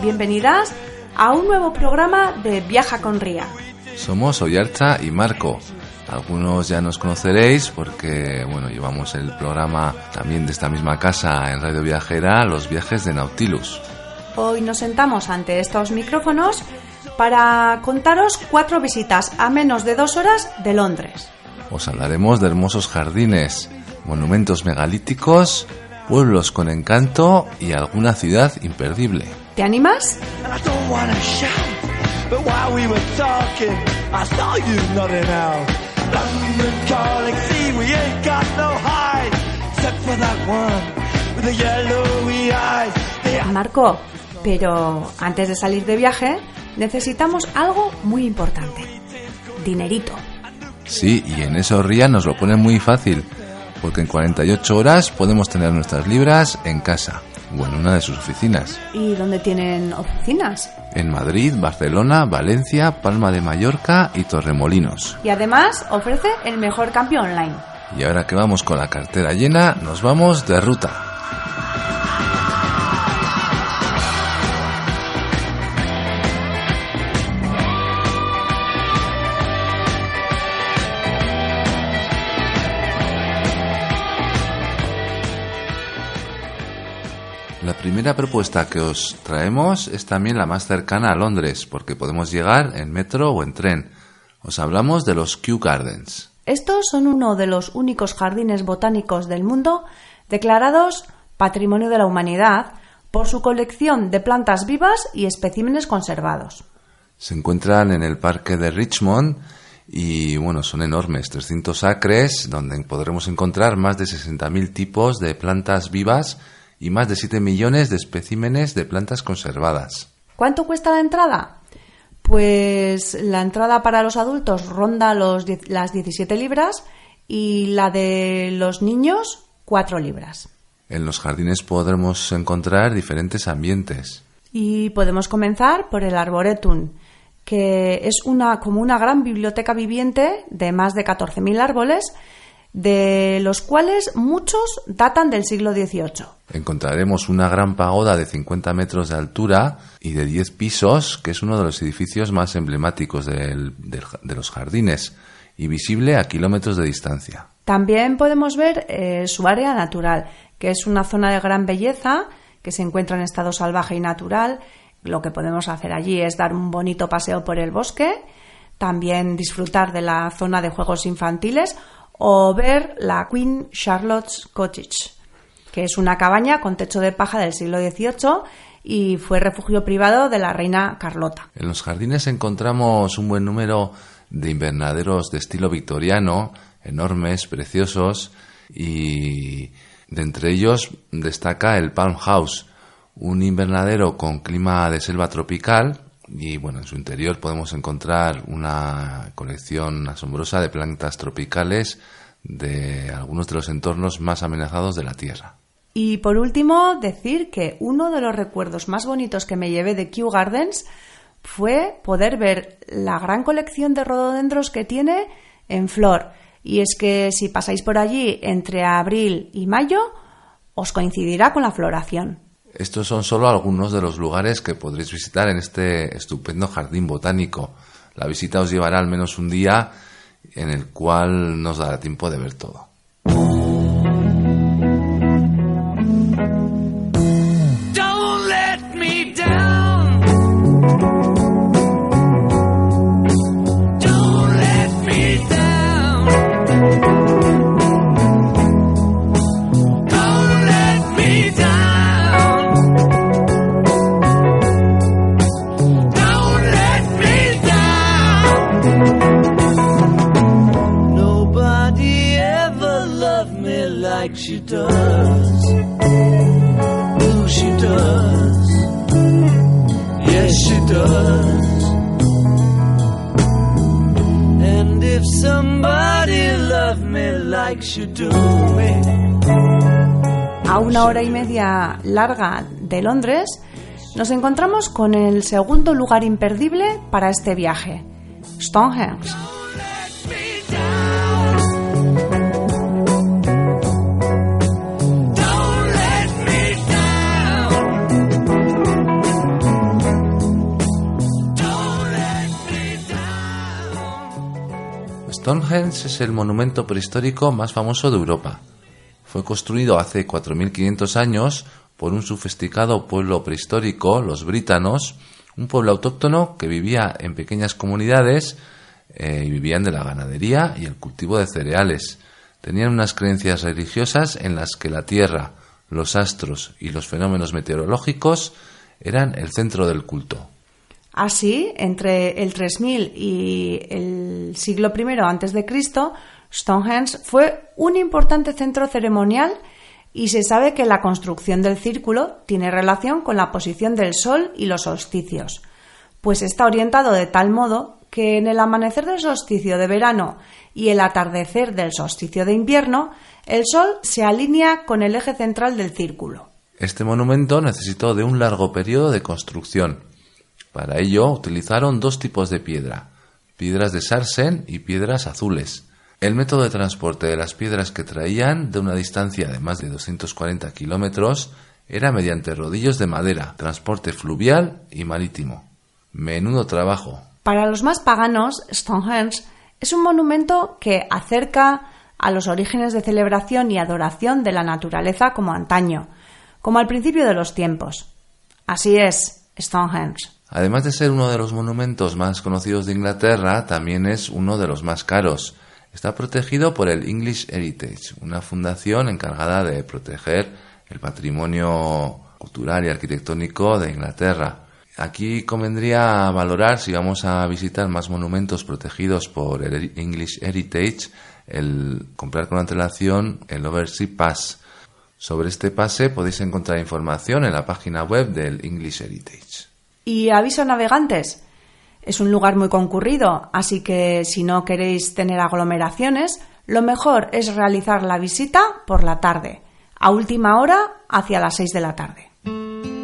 bienvenidas a un nuevo programa de Viaja con Ría. Somos Oyarcha y Marco. Algunos ya nos conoceréis porque, bueno, llevamos el programa también de esta misma casa en Radio Viajera, Los Viajes de Nautilus. Hoy nos sentamos ante estos micrófonos para contaros cuatro visitas a menos de dos horas de Londres. Os hablaremos de hermosos jardines, monumentos megalíticos, pueblos con encanto y alguna ciudad imperdible. ¿Te animas? Marco, pero antes de salir de viaje necesitamos algo muy importante. Dinerito. Sí, y en eso Ría nos lo pone muy fácil, porque en 48 horas podemos tener nuestras libras en casa o en una de sus oficinas. ¿Y dónde tienen oficinas? En Madrid, Barcelona, Valencia, Palma de Mallorca y Torremolinos. Y además ofrece el mejor cambio online. Y ahora que vamos con la cartera llena, nos vamos de ruta. Primera propuesta que os traemos es también la más cercana a Londres, porque podemos llegar en metro o en tren. Os hablamos de los Kew Gardens. Estos son uno de los únicos jardines botánicos del mundo declarados Patrimonio de la Humanidad por su colección de plantas vivas y especímenes conservados. Se encuentran en el parque de Richmond y bueno, son enormes, 300 acres, donde podremos encontrar más de 60.000 tipos de plantas vivas y más de 7 millones de especímenes de plantas conservadas. ¿Cuánto cuesta la entrada? Pues la entrada para los adultos ronda los las 17 libras y la de los niños 4 libras. En los jardines podremos encontrar diferentes ambientes. Y podemos comenzar por el Arboretum, que es una, como una gran biblioteca viviente de más de 14.000 árboles, de los cuales muchos datan del siglo XVIII. Encontraremos una gran pagoda de 50 metros de altura y de 10 pisos, que es uno de los edificios más emblemáticos del- del ja- de los jardines y visible a kilómetros de distancia. También podemos ver eh, su área natural, que es una zona de gran belleza que se encuentra en estado salvaje y natural. Lo que podemos hacer allí es dar un bonito paseo por el bosque, también disfrutar de la zona de juegos infantiles o ver la Queen Charlotte's Cottage, que es una cabaña con techo de paja del siglo XVIII y fue refugio privado de la reina Carlota. En los jardines encontramos un buen número de invernaderos de estilo victoriano, enormes, preciosos, y de entre ellos destaca el Palm House, un invernadero con clima de selva tropical, y bueno, en su interior podemos encontrar una colección asombrosa de plantas tropicales de algunos de los entornos más amenazados de la Tierra. Y por último, decir que uno de los recuerdos más bonitos que me llevé de Kew Gardens fue poder ver la gran colección de rododendros que tiene en flor. Y es que si pasáis por allí entre abril y mayo, os coincidirá con la floración. Estos son solo algunos de los lugares que podréis visitar en este estupendo jardín botánico. La visita os llevará al menos un día en el cual nos dará tiempo de ver todo. A una hora y media larga de Londres, nos encontramos con el segundo lugar imperdible para este viaje, Stonehenge. Stonehenge es el monumento prehistórico más famoso de Europa. Fue construido hace 4.500 años por un sofisticado pueblo prehistórico, los britanos, un pueblo autóctono que vivía en pequeñas comunidades eh, y vivían de la ganadería y el cultivo de cereales. Tenían unas creencias religiosas en las que la Tierra, los astros y los fenómenos meteorológicos eran el centro del culto. Así, entre el 3000 y el siglo I antes de Cristo, Stonehenge fue un importante centro ceremonial y se sabe que la construcción del círculo tiene relación con la posición del Sol y los solsticios, pues está orientado de tal modo que en el amanecer del solsticio de verano y el atardecer del solsticio de invierno, el Sol se alinea con el eje central del círculo. Este monumento necesitó de un largo periodo de construcción. Para ello utilizaron dos tipos de piedra, piedras de sarsen y piedras azules. El método de transporte de las piedras que traían de una distancia de más de 240 kilómetros era mediante rodillos de madera, transporte fluvial y marítimo. Menudo trabajo. Para los más paganos, Stonehenge es un monumento que acerca a los orígenes de celebración y adoración de la naturaleza como antaño, como al principio de los tiempos. Así es, Stonehenge. Además de ser uno de los monumentos más conocidos de Inglaterra, también es uno de los más caros. Está protegido por el English Heritage, una fundación encargada de proteger el patrimonio cultural y arquitectónico de Inglaterra. Aquí convendría valorar, si vamos a visitar más monumentos protegidos por el English Heritage, el comprar con antelación el Oversea Pass. Sobre este pase podéis encontrar información en la página web del English Heritage. Y aviso navegantes, es un lugar muy concurrido, así que si no queréis tener aglomeraciones, lo mejor es realizar la visita por la tarde, a última hora hacia las 6 de la tarde.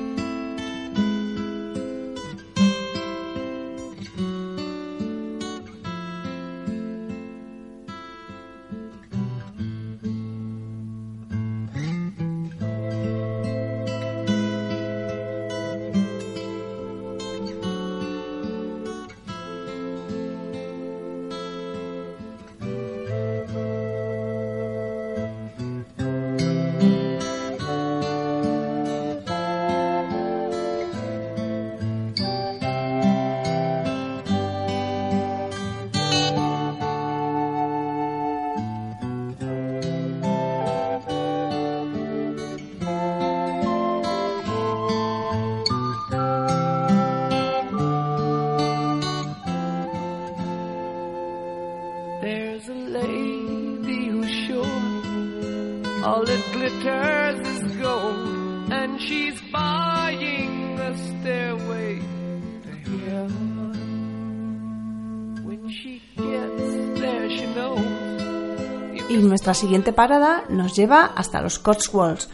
Nuestra siguiente parada nos lleva hasta los Cotswolds,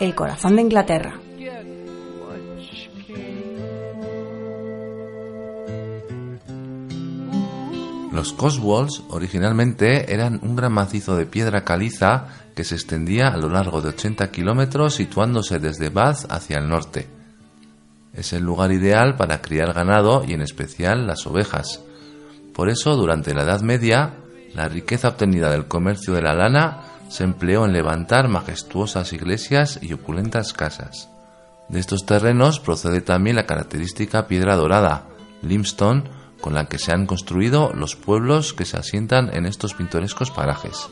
el corazón de Inglaterra. Los Cotswolds originalmente eran un gran macizo de piedra caliza que se extendía a lo largo de 80 kilómetros situándose desde Bath hacia el norte. Es el lugar ideal para criar ganado y en especial las ovejas. Por eso, durante la Edad Media, la riqueza obtenida del comercio de la lana se empleó en levantar majestuosas iglesias y opulentas casas. De estos terrenos procede también la característica piedra dorada, limestone, con la que se han construido los pueblos que se asientan en estos pintorescos parajes.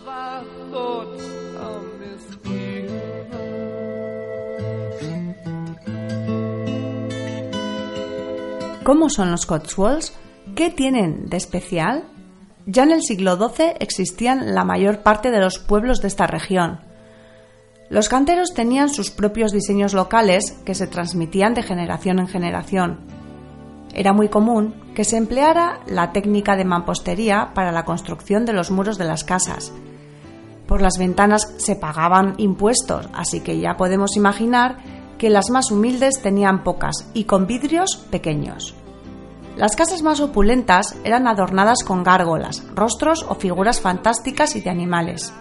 ¿Cómo son los Cotswolds? ¿Qué tienen de especial? Ya en el siglo XII existían la mayor parte de los pueblos de esta región. Los canteros tenían sus propios diseños locales que se transmitían de generación en generación. Era muy común que se empleara la técnica de mampostería para la construcción de los muros de las casas. Por las ventanas se pagaban impuestos, así que ya podemos imaginar que las más humildes tenían pocas y con vidrios pequeños. Las casas más opulentas eran adornadas con gárgolas, rostros o figuras fantásticas y de animales.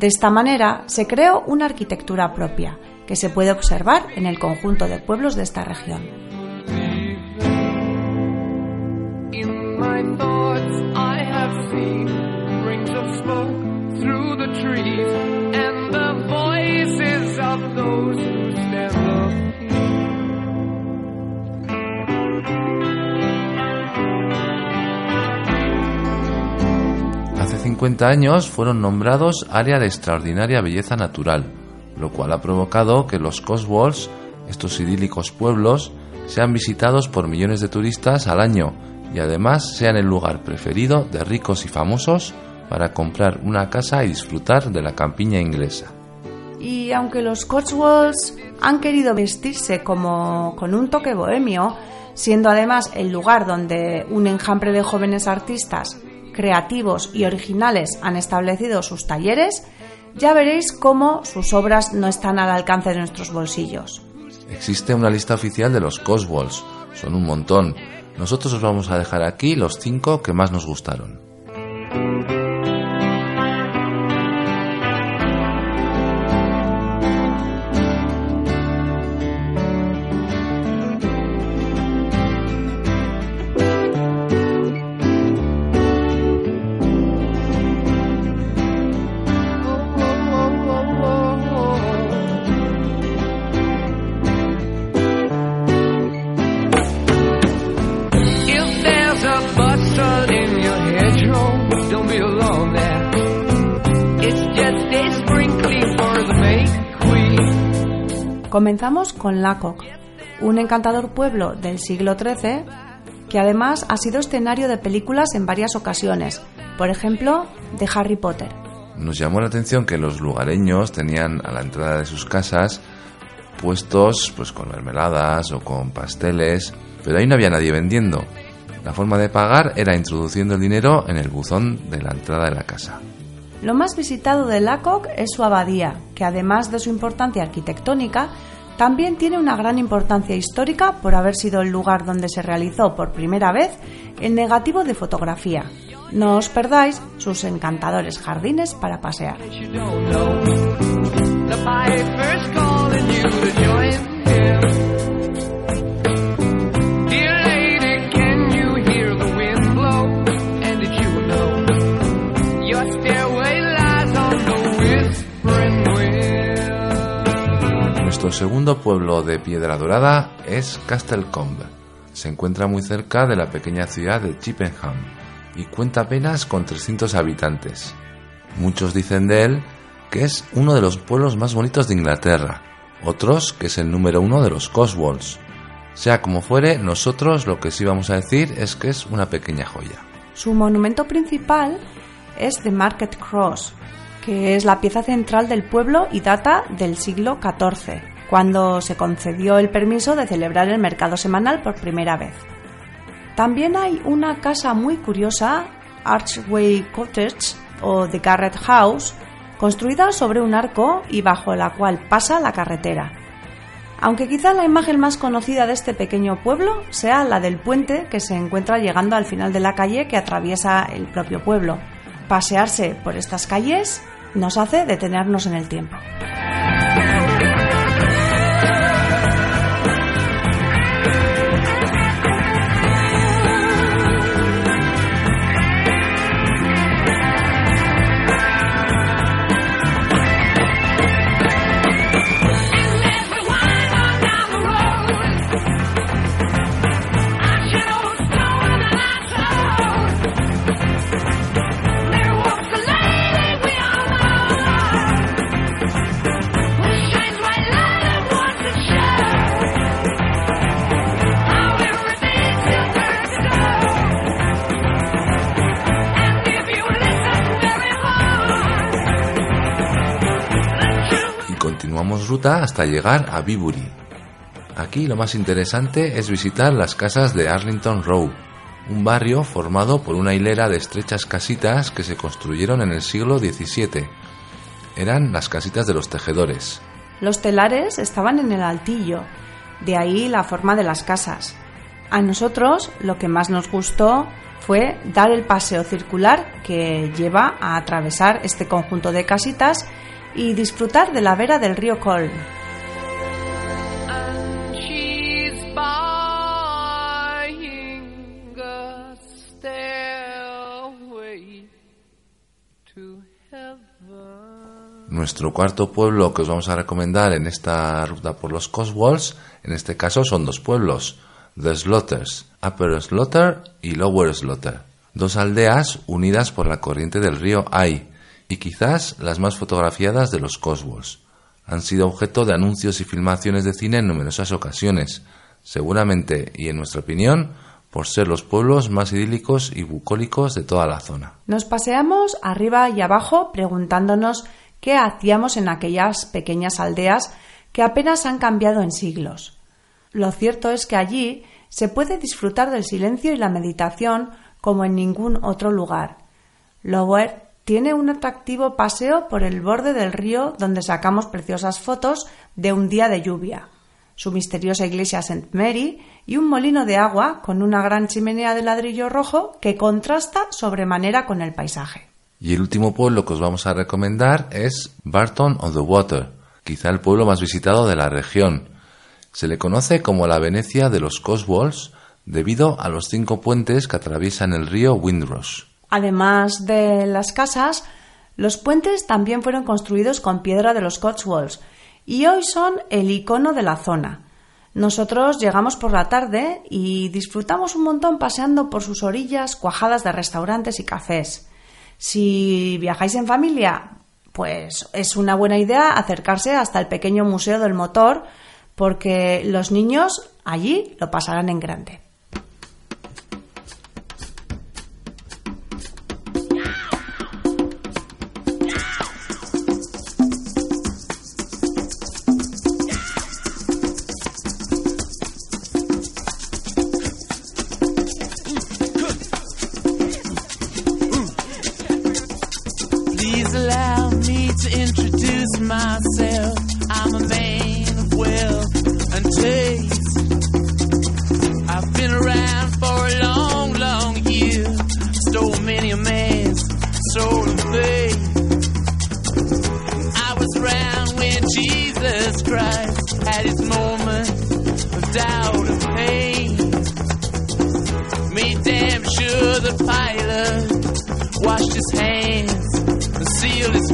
De esta manera se creó una arquitectura propia, que se puede observar en el conjunto de pueblos de esta región. Hace 50 años fueron nombrados área de extraordinaria belleza natural, lo cual ha provocado que los Cotswolds, estos idílicos pueblos, sean visitados por millones de turistas al año y además sean el lugar preferido de ricos y famosos para comprar una casa y disfrutar de la campiña inglesa. Y aunque los Cotswolds han querido vestirse como con un toque bohemio, siendo además el lugar donde un enjambre de jóvenes artistas creativos y originales han establecido sus talleres, ya veréis cómo sus obras no están al alcance de nuestros bolsillos. Existe una lista oficial de los Cotswolds, son un montón. Nosotros os vamos a dejar aquí los cinco que más nos gustaron. Comenzamos con Lacock, un encantador pueblo del siglo XIII que además ha sido escenario de películas en varias ocasiones, por ejemplo, de Harry Potter. Nos llamó la atención que los lugareños tenían a la entrada de sus casas puestos pues con mermeladas o con pasteles, pero ahí no había nadie vendiendo. La forma de pagar era introduciendo el dinero en el buzón de la entrada de la casa. Lo más visitado de Lacock es su abadía, que además de su importancia arquitectónica, también tiene una gran importancia histórica por haber sido el lugar donde se realizó por primera vez el negativo de fotografía. No os perdáis sus encantadores jardines para pasear. Segundo pueblo de Piedra Dorada es Castlecombe. Se encuentra muy cerca de la pequeña ciudad de Chippenham y cuenta apenas con 300 habitantes. Muchos dicen de él que es uno de los pueblos más bonitos de Inglaterra, otros que es el número uno de los Cotswolds. Sea como fuere, nosotros lo que sí vamos a decir es que es una pequeña joya. Su monumento principal es The Market Cross, que es la pieza central del pueblo y data del siglo XIV, cuando se concedió el permiso de celebrar el mercado semanal por primera vez. También hay una casa muy curiosa, Archway Cottage o The Garrett House, construida sobre un arco y bajo la cual pasa la carretera. Aunque quizá la imagen más conocida de este pequeño pueblo sea la del puente que se encuentra llegando al final de la calle que atraviesa el propio pueblo. Pasearse por estas calles nos hace detenernos en el tiempo. Ruta hasta llegar a Bibury. Aquí lo más interesante es visitar las casas de Arlington Row, un barrio formado por una hilera de estrechas casitas que se construyeron en el siglo XVII eran las casitas de los tejedores. Los telares estaban en el altillo, de ahí la forma de las casas. A nosotros lo que más nos gustó fue dar el paseo circular que lleva a atravesar este conjunto de casitas y disfrutar de la vera del río Colm. Nuestro cuarto pueblo que os vamos a recomendar en esta ruta por los Cotswolds, en este caso son dos pueblos, The Slaughters, Upper Slaughter y Lower Slaughter, dos aldeas unidas por la corriente del río Ay y quizás las más fotografiadas de los Cotswolds. Han sido objeto de anuncios y filmaciones de cine en numerosas ocasiones, seguramente y en nuestra opinión por ser los pueblos más idílicos y bucólicos de toda la zona. Nos paseamos arriba y abajo preguntándonos qué hacíamos en aquellas pequeñas aldeas que apenas han cambiado en siglos. Lo cierto es que allí se puede disfrutar del silencio y la meditación como en ningún otro lugar. Lower tiene un atractivo paseo por el borde del río donde sacamos preciosas fotos de un día de lluvia, su misteriosa iglesia St. Mary y un molino de agua con una gran chimenea de ladrillo rojo que contrasta sobremanera con el paisaje. Y el último pueblo que os vamos a recomendar es Barton on the Water, quizá el pueblo más visitado de la región. Se le conoce como la Venecia de los Cotswolds debido a los cinco puentes que atraviesan el río Windrush. Además de las casas, los puentes también fueron construidos con piedra de los Cotswolds y hoy son el icono de la zona. Nosotros llegamos por la tarde y disfrutamos un montón paseando por sus orillas cuajadas de restaurantes y cafés. Si viajáis en familia, pues es una buena idea acercarse hasta el pequeño museo del motor porque los niños allí lo pasarán en grande. For a long, long year. Stole many a man's soul of faith. I was around when Jesus Christ had his moment of doubt and pain. Made damn sure the pilot washed his hands and sealed his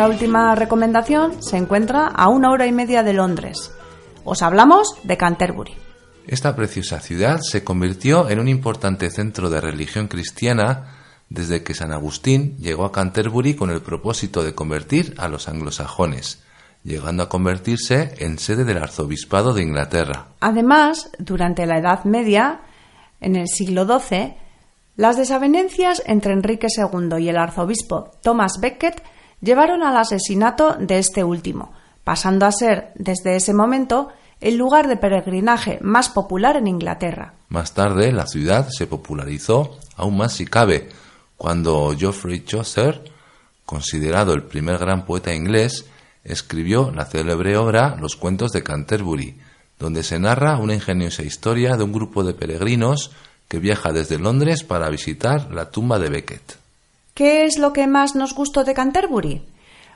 Nuestra última recomendación se encuentra a una hora y media de Londres. Os hablamos de Canterbury. Esta preciosa ciudad se convirtió en un importante centro de religión cristiana desde que San Agustín llegó a Canterbury con el propósito de convertir a los anglosajones, llegando a convertirse en sede del arzobispado de Inglaterra. Además, durante la Edad Media, en el siglo XII, las desavenencias entre Enrique II y el arzobispo Thomas Becket llevaron al asesinato de este último, pasando a ser, desde ese momento, el lugar de peregrinaje más popular en Inglaterra. Más tarde, la ciudad se popularizó aún más si cabe, cuando Geoffrey Chaucer, considerado el primer gran poeta inglés, escribió la célebre obra Los cuentos de Canterbury, donde se narra una ingeniosa historia de un grupo de peregrinos que viaja desde Londres para visitar la tumba de Becket. ¿Qué es lo que más nos gustó de Canterbury?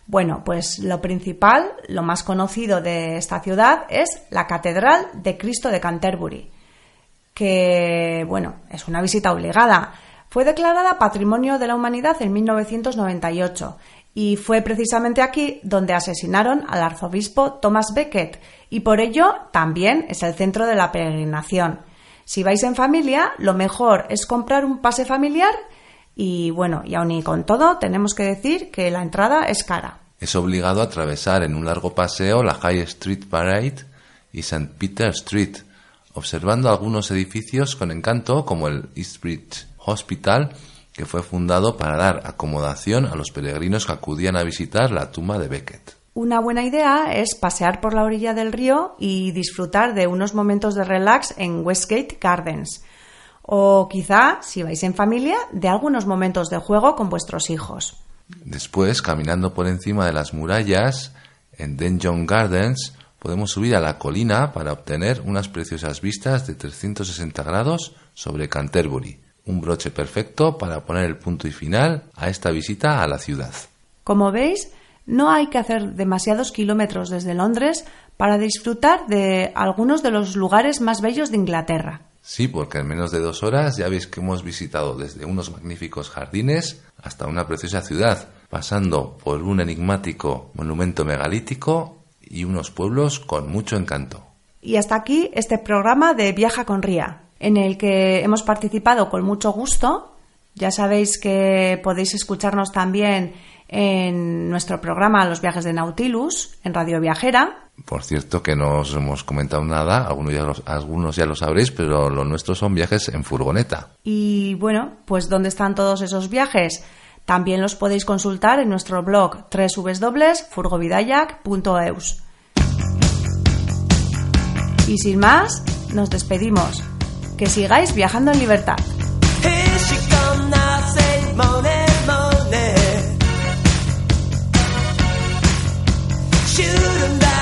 Bueno, pues lo principal, lo más conocido de esta ciudad es la Catedral de Cristo de Canterbury, que, bueno, es una visita obligada. Fue declarada Patrimonio de la Humanidad en 1998 y fue precisamente aquí donde asesinaron al arzobispo Thomas Becket y por ello también es el centro de la peregrinación. Si vais en familia, lo mejor es comprar un pase familiar y bueno, y aun y con todo, tenemos que decir que la entrada es cara. Es obligado a atravesar en un largo paseo la High Street Parade y St. Peter Street, observando algunos edificios con encanto como el Eastbridge Hospital, que fue fundado para dar acomodación a los peregrinos que acudían a visitar la tumba de Becket. Una buena idea es pasear por la orilla del río y disfrutar de unos momentos de relax en Westgate Gardens o quizá, si vais en familia, de algunos momentos de juego con vuestros hijos. Después, caminando por encima de las murallas, en Denjon Gardens, podemos subir a la colina para obtener unas preciosas vistas de 360 grados sobre Canterbury, un broche perfecto para poner el punto y final a esta visita a la ciudad. Como veis, no hay que hacer demasiados kilómetros desde Londres para disfrutar de algunos de los lugares más bellos de Inglaterra. Sí, porque en menos de dos horas ya veis que hemos visitado desde unos magníficos jardines hasta una preciosa ciudad, pasando por un enigmático monumento megalítico y unos pueblos con mucho encanto. Y hasta aquí este programa de Viaja con Ría, en el que hemos participado con mucho gusto. Ya sabéis que podéis escucharnos también en nuestro programa Los viajes de Nautilus, en Radio Viajera. Por cierto, que no os hemos comentado nada, algunos ya, lo, algunos ya lo sabréis, pero los nuestros son viajes en furgoneta. Y bueno, pues ¿dónde están todos esos viajes? También los podéis consultar en nuestro blog www.furgovidayak.eus. Y sin más, nos despedimos. Que sigáis viajando en libertad. should have